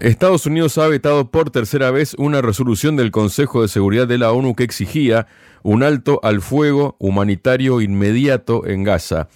Estados Unidos ha vetado por tercera vez una resolución del Consejo de Seguridad de la ONU que exigía un alto al fuego humanitario inmediato en Gaza.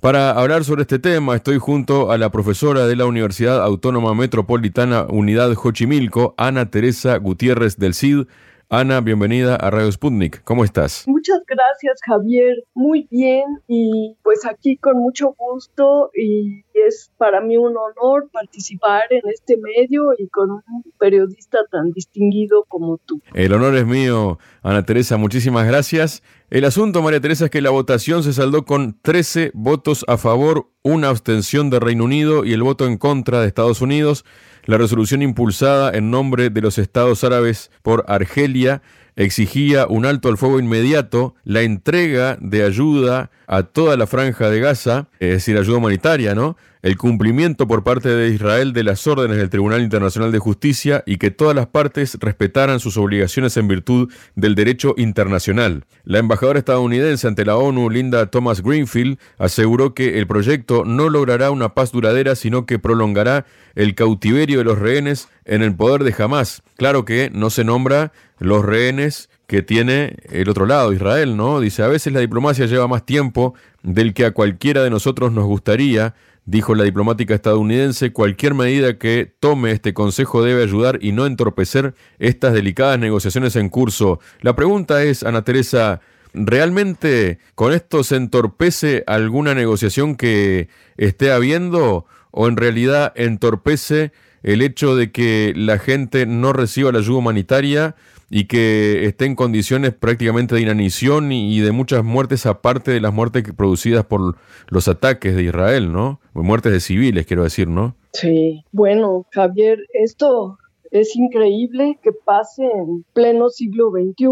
Para hablar sobre este tema estoy junto a la profesora de la Universidad Autónoma Metropolitana Unidad Xochimilco, Ana Teresa Gutiérrez del CID. Ana, bienvenida a Radio Sputnik. ¿Cómo estás? Muchas gracias, Javier. Muy bien y pues aquí con mucho gusto y es para mí un honor participar en este medio y con un periodista tan distinguido como tú. El honor es mío, Ana Teresa. Muchísimas gracias. El asunto, María Teresa, es que la votación se saldó con 13 votos a favor, una abstención de Reino Unido y el voto en contra de Estados Unidos. La resolución impulsada en nombre de los Estados Árabes por Argelia exigía un alto al fuego inmediato, la entrega de ayuda a toda la franja de Gaza, es decir, ayuda humanitaria, ¿no? El cumplimiento por parte de Israel de las órdenes del Tribunal Internacional de Justicia y que todas las partes respetaran sus obligaciones en virtud del derecho internacional. La embajadora estadounidense ante la ONU, Linda Thomas Greenfield, aseguró que el proyecto no logrará una paz duradera, sino que prolongará el cautiverio de los rehenes en el poder de Hamas. Claro que no se nombra los rehenes que tiene el otro lado, Israel, ¿no? Dice, a veces la diplomacia lleva más tiempo del que a cualquiera de nosotros nos gustaría, dijo la diplomática estadounidense, cualquier medida que tome este Consejo debe ayudar y no entorpecer estas delicadas negociaciones en curso. La pregunta es, Ana Teresa, ¿realmente con esto se entorpece alguna negociación que esté habiendo o en realidad entorpece el hecho de que la gente no reciba la ayuda humanitaria y que esté en condiciones prácticamente de inanición y, de muchas muertes aparte de las muertes producidas por los ataques de Israel, ¿no? Muertes de civiles, quiero decir, ¿no? Sí, bueno, Javier, esto es increíble que pase en pleno siglo XXI,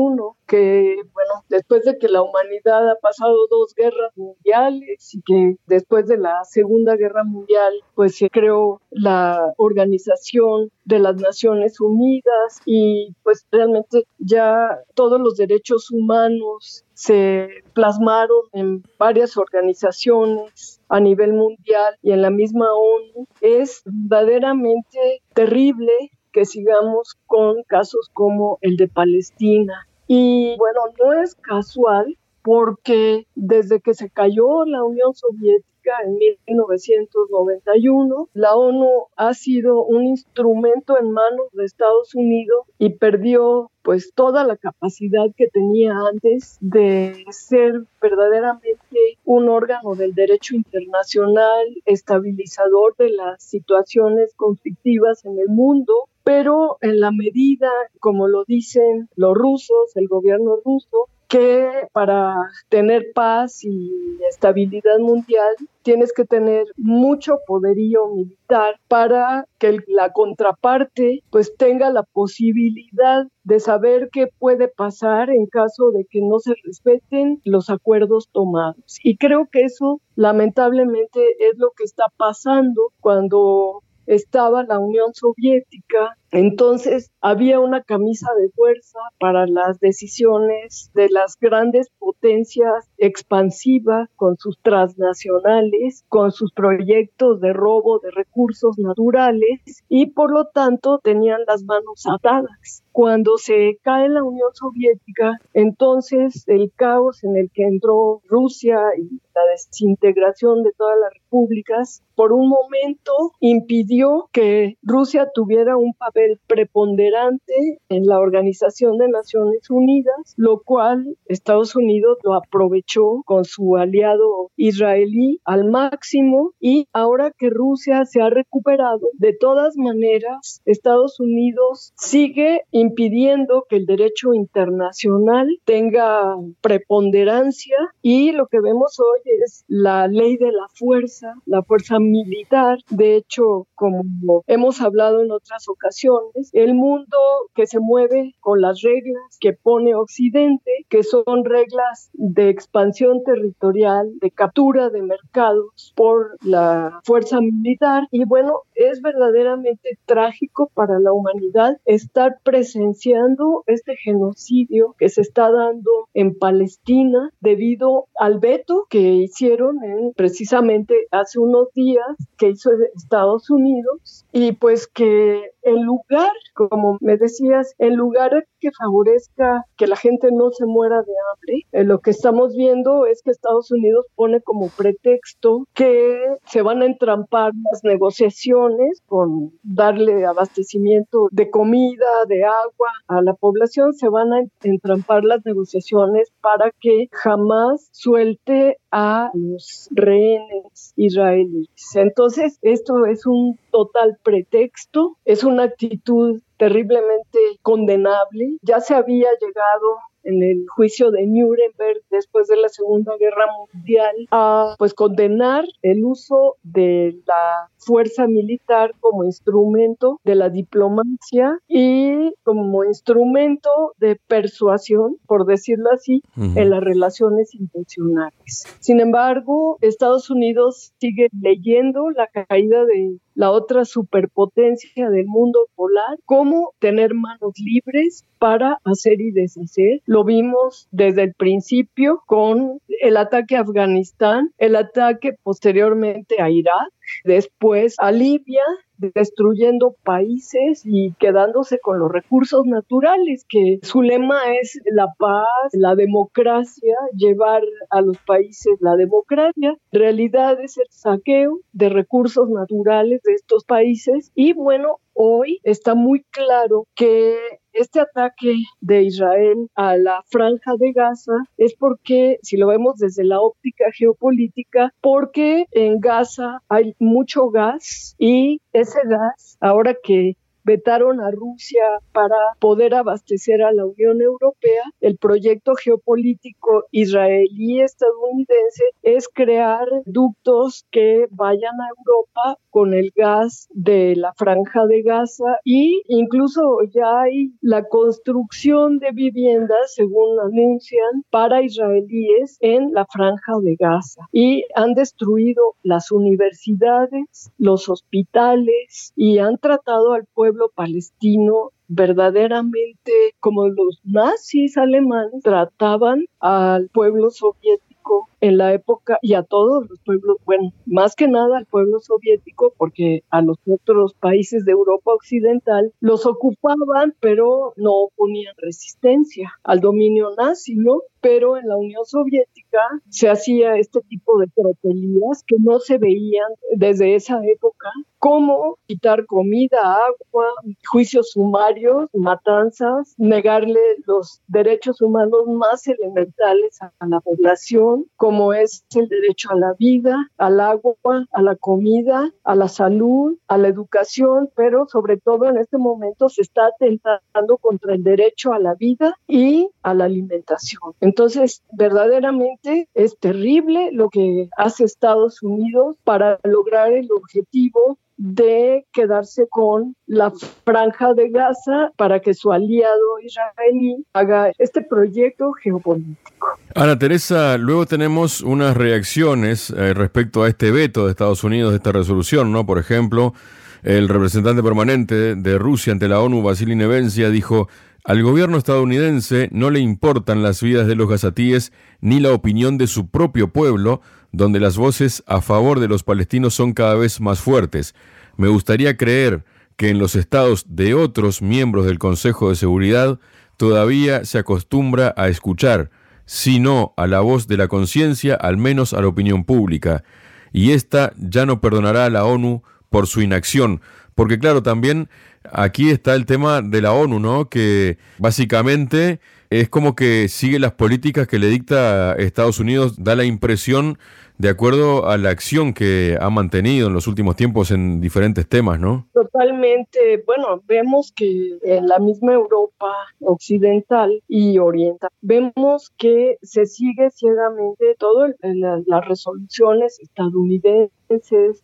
que, bueno, después de que la humanidad ha pasado dos guerras mundiales y que después de la Segunda Guerra Mundial, pues se creó la Organización de las Naciones Unidas y pues realmente ya todos los derechos humanos se plasmaron en varias organizaciones a nivel mundial y en la misma ONU, es verdaderamente terrible que sigamos con casos como el de Palestina. Y bueno, no es casual porque desde que se cayó la Unión Soviética en 1991, la ONU ha sido un instrumento en manos de Estados Unidos y perdió pues toda la capacidad que tenía antes de ser verdaderamente un órgano del derecho internacional, estabilizador de las situaciones conflictivas en el mundo pero en la medida, como lo dicen los rusos, el gobierno ruso, que para tener paz y estabilidad mundial tienes que tener mucho poderío militar para que la contraparte pues tenga la posibilidad de saber qué puede pasar en caso de que no se respeten los acuerdos tomados. Y creo que eso lamentablemente es lo que está pasando cuando estaba la Unión Soviética, entonces había una camisa de fuerza para las decisiones de las grandes potencias expansivas con sus transnacionales, con sus proyectos de robo de recursos naturales y por lo tanto tenían las manos atadas. Cuando se cae la Unión Soviética, entonces el caos en el que entró Rusia y la desintegración de todas las repúblicas, por un momento impidió que Rusia tuviera un papel preponderante en la Organización de Naciones Unidas, lo cual Estados Unidos lo aprovechó con su aliado israelí al máximo y ahora que Rusia se ha recuperado, de todas maneras, Estados Unidos sigue impidiendo que el derecho internacional tenga preponderancia y lo que vemos hoy es la ley de la fuerza, la fuerza militar. De hecho, como hemos hablado en otras ocasiones, el mundo que se mueve con las reglas que pone Occidente, que son reglas de expansión territorial, de captura de mercados por la fuerza militar. Y bueno, es verdaderamente trágico para la humanidad estar presenciando este genocidio que se está dando en Palestina debido al veto que hicieron en, precisamente hace unos días que hizo Estados Unidos. Y pues que en lugar, como me decías, en lugar que favorezca que la gente no se muera de hambre, eh, lo que estamos viendo es que Estados Unidos pone como pretexto que se van a entrampar las negociaciones con darle abastecimiento de comida, de agua a la población, se van a entrampar las negociaciones para que jamás suelte a los rehenes israelíes. Entonces, esto es un total pretexto, es una actitud terriblemente condenable. Ya se había llegado en el juicio de Nuremberg después de la Segunda Guerra Mundial a pues condenar el uso de la fuerza militar como instrumento de la diplomacia y como instrumento de persuasión, por decirlo así, en las relaciones internacionales. Sin embargo, Estados Unidos sigue leyendo la caída de la otra superpotencia del mundo polar, cómo tener manos libres para hacer y deshacer. Lo vimos desde el principio con el ataque a Afganistán, el ataque posteriormente a Irak, después a Libia, destruyendo países y quedándose con los recursos naturales, que su lema es la paz, la democracia, llevar a los países la democracia. Realidad es el saqueo de recursos naturales de estos países y bueno, hoy está muy claro que este ataque de Israel a la franja de Gaza es porque, si lo vemos desde la óptica geopolítica, porque en Gaza hay mucho gas y ese gas, ahora que vetaron a Rusia para poder abastecer a la Unión Europea, el proyecto geopolítico israelí-estadounidense es crear ductos que vayan a Europa con el gas de la franja de Gaza y incluso ya hay la construcción de viviendas, según anuncian, para israelíes en la franja de Gaza. Y han destruido las universidades, los hospitales y han tratado al pueblo palestino verdaderamente como los nazis alemanes trataban al pueblo soviético en la época y a todos los pueblos, bueno, más que nada al pueblo soviético, porque a los otros países de Europa Occidental los ocupaban, pero no ponían resistencia al dominio nazi, ¿no? Pero en la Unión Soviética se hacía este tipo de tropelías que no se veían desde esa época, como quitar comida, agua, juicios sumarios, matanzas, negarle los derechos humanos más elementales a la población, como es el derecho a la vida, al agua, a la comida, a la salud, a la educación, pero sobre todo en este momento se está atentando contra el derecho a la vida y a la alimentación. Entonces, verdaderamente es terrible lo que hace Estados Unidos para lograr el objetivo de quedarse con la franja de Gaza para que su aliado israelí haga este proyecto geopolítico. Ana Teresa, luego tenemos unas reacciones eh, respecto a este veto de Estados Unidos de esta resolución, ¿no? Por ejemplo, el representante permanente de Rusia ante la ONU, Vasily Nevencia, dijo al gobierno estadounidense no le importan las vidas de los gazatíes ni la opinión de su propio pueblo, donde las voces a favor de los palestinos son cada vez más fuertes. Me gustaría creer que en los estados de otros miembros del Consejo de Seguridad todavía se acostumbra a escuchar, si no a la voz de la conciencia, al menos a la opinión pública. Y esta ya no perdonará a la ONU por su inacción, porque claro, también aquí está el tema de la ONU, ¿no? Que básicamente es como que sigue las políticas que le dicta Estados Unidos, da la impresión de acuerdo a la acción que ha mantenido en los últimos tiempos en diferentes temas, ¿no? Totalmente. Bueno, vemos que en la misma Europa occidental y oriental, vemos que se sigue ciegamente todo las resoluciones estadounidenses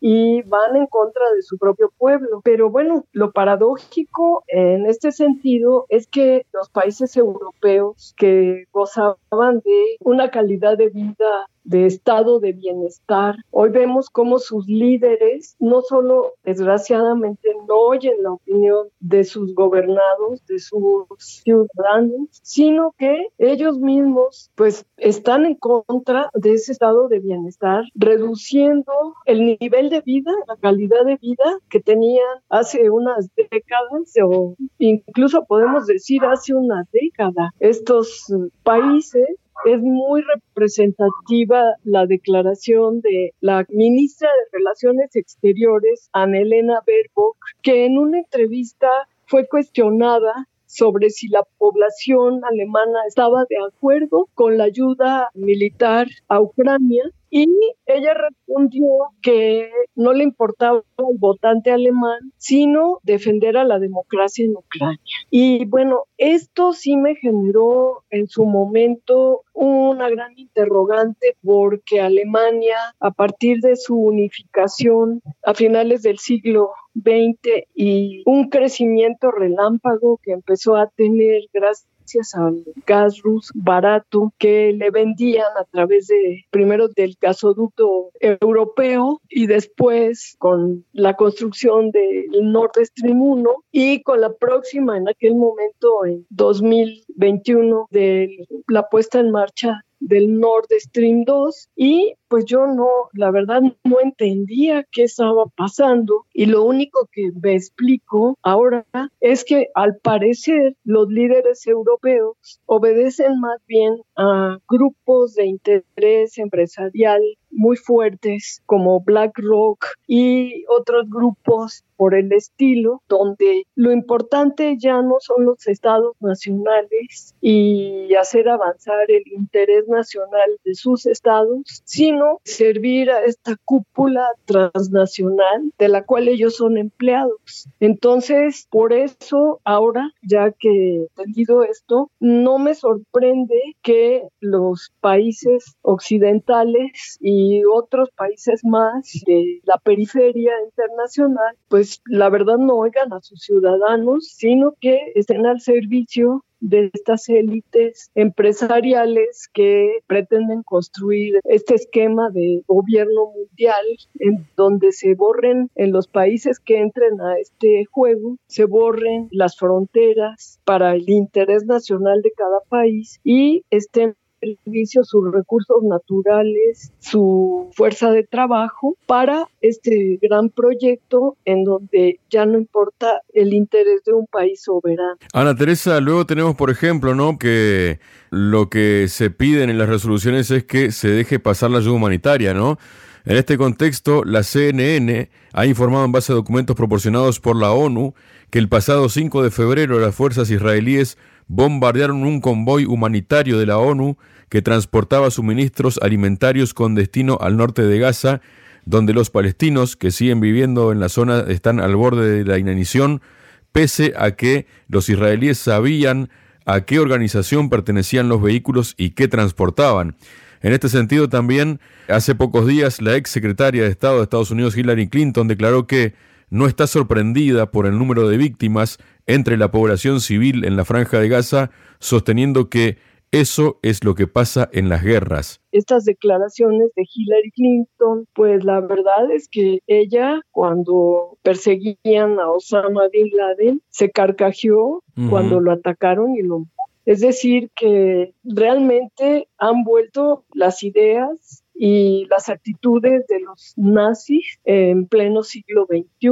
y van en contra de su propio pueblo. Pero bueno, lo paradójico en este sentido es que los países europeos que gozaban de una calidad de vida de estado de bienestar. Hoy vemos cómo sus líderes no solo desgraciadamente no oyen la opinión de sus gobernados, de sus ciudadanos, sino que ellos mismos pues están en contra de ese estado de bienestar, reduciendo el nivel de vida, la calidad de vida que tenían hace unas décadas o incluso podemos decir hace una década. Estos países es muy representativa la declaración de la ministra de Relaciones Exteriores, Annelena Baerbock, que en una entrevista fue cuestionada sobre si la población alemana estaba de acuerdo con la ayuda militar a Ucrania y ella respondió que no le importaba el votante alemán, sino defender a la democracia en Ucrania. Y bueno, esto sí me generó en su momento una gran interrogante porque Alemania, a partir de su unificación a finales del siglo XX y un crecimiento relámpago que empezó a tener gracias gracias al gas ruso barato que le vendían a través de primero del gasoducto europeo y después con la construcción del Nord Stream 1 y con la próxima en aquel momento en 2021 de la puesta en marcha del Nord Stream 2 y pues yo no, la verdad no entendía qué estaba pasando y lo único que me explico ahora es que al parecer los líderes europeos obedecen más bien a grupos de interés empresarial muy fuertes como BlackRock y otros grupos por el estilo, donde lo importante ya no son los estados nacionales y hacer avanzar el interés nacional de sus estados, sino servir a esta cúpula transnacional de la cual ellos son empleados. Entonces, por eso ahora, ya que he entendido esto, no me sorprende que los países occidentales y y otros países más de la periferia internacional, pues la verdad no oigan a sus ciudadanos, sino que estén al servicio de estas élites empresariales que pretenden construir este esquema de gobierno mundial en donde se borren en los países que entren a este juego, se borren las fronteras para el interés nacional de cada país y estén servicio sus recursos naturales, su fuerza de trabajo para este gran proyecto en donde ya no importa el interés de un país soberano. Ana Teresa, luego tenemos, por ejemplo, ¿no? que lo que se piden en las resoluciones es que se deje pasar la ayuda humanitaria, ¿no? En este contexto, la CNN ha informado en base a documentos proporcionados por la ONU que el pasado 5 de febrero las fuerzas israelíes bombardearon un convoy humanitario de la ONU que transportaba suministros alimentarios con destino al norte de Gaza, donde los palestinos que siguen viviendo en la zona están al borde de la inanición, pese a que los israelíes sabían a qué organización pertenecían los vehículos y qué transportaban. En este sentido también, hace pocos días, la ex secretaria de Estado de Estados Unidos, Hillary Clinton, declaró que no está sorprendida por el número de víctimas entre la población civil en la franja de Gaza, sosteniendo que eso es lo que pasa en las guerras. Estas declaraciones de Hillary Clinton, pues la verdad es que ella cuando perseguían a Osama Bin Laden se carcajeó cuando lo atacaron y lo es decir, que realmente han vuelto las ideas y las actitudes de los nazis en pleno siglo XXI,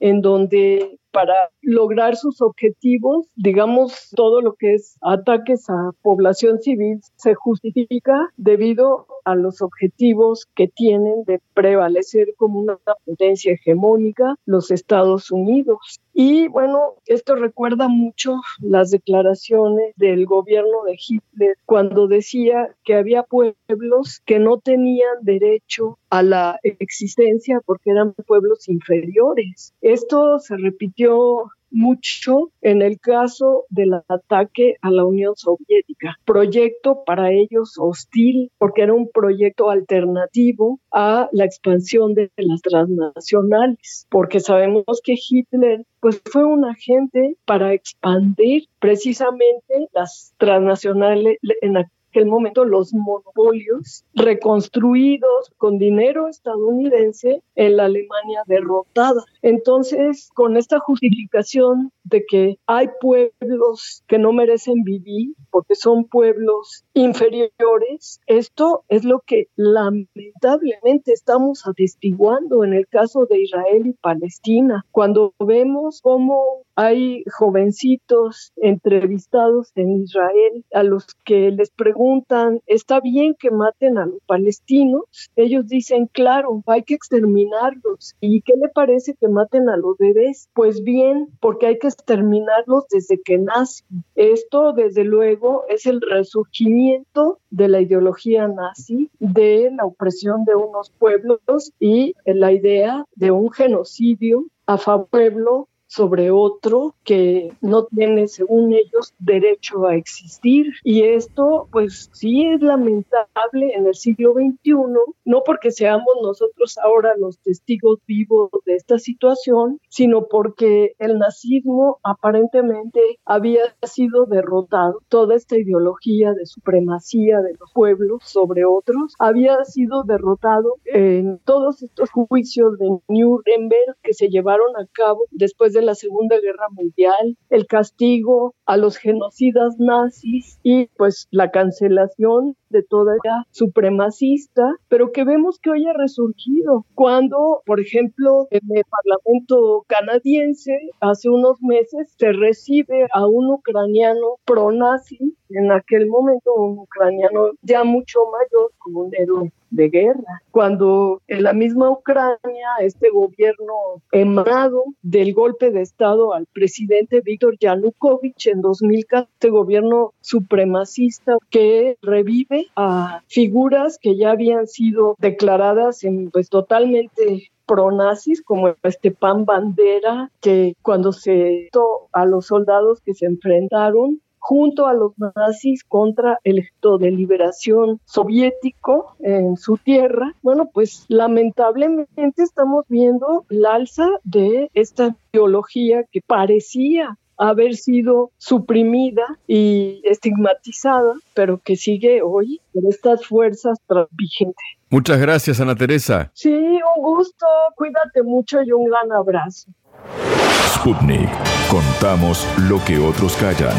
en donde para lograr sus objetivos, digamos, todo lo que es ataques a población civil se justifica debido a los objetivos que tienen de prevalecer como una potencia hegemónica los Estados Unidos. Y bueno, esto recuerda mucho las declaraciones del gobierno de Hitler cuando decía que había pueblos que no tenían derecho a la existencia porque eran pueblos inferiores. Esto se repitió mucho en el caso del ataque a la Unión Soviética. Proyecto para ellos hostil porque era un proyecto alternativo a la expansión de las transnacionales, porque sabemos que Hitler pues fue un agente para expandir precisamente las transnacionales en momento los monopolios reconstruidos con dinero estadounidense en la Alemania derrotada. Entonces, con esta justificación de que hay pueblos que no merecen vivir porque son pueblos inferiores, esto es lo que lamentablemente estamos atestiguando en el caso de Israel y Palestina, cuando vemos cómo hay jovencitos entrevistados en Israel a los que les preguntan, ¿está bien que maten a los palestinos? Ellos dicen, claro, hay que exterminarlos. ¿Y qué le parece que maten a los bebés? Pues bien, porque hay que exterminarlos desde que nacen. Esto, desde luego, es el resurgimiento de la ideología nazi, de la opresión de unos pueblos y la idea de un genocidio a favor pueblo sobre otro que no tiene, según ellos, derecho a existir. Y esto, pues sí es lamentable en el siglo XXI, no porque seamos nosotros ahora los testigos vivos de esta situación, sino porque el nazismo aparentemente había sido derrotado. Toda esta ideología de supremacía de los pueblos sobre otros había sido derrotado en todos estos juicios de Nuremberg que se llevaron a cabo después de la Segunda Guerra Mundial, el castigo a los genocidas nazis y pues la cancelación de toda la supremacista, pero que vemos que hoy ha resurgido. Cuando, por ejemplo, en el Parlamento canadiense hace unos meses se recibe a un ucraniano pro-nazi, en aquel momento un ucraniano ya mucho mayor como un héroe de guerra. Cuando en la misma Ucrania, este gobierno emanado del golpe de Estado al presidente Víctor Yanukovych en 2014, este gobierno supremacista que revive a figuras que ya habían sido declaradas en, pues totalmente pronazis como este Pan Bandera que cuando se a los soldados que se enfrentaron junto a los nazis contra el ejército de liberación soviético en su tierra. Bueno, pues lamentablemente estamos viendo el alza de esta ideología que parecía haber sido suprimida y estigmatizada, pero que sigue hoy por estas fuerzas vigentes. Muchas gracias, Ana Teresa. Sí, un gusto, cuídate mucho y un gran abrazo. Sputnik, contamos lo que otros callan.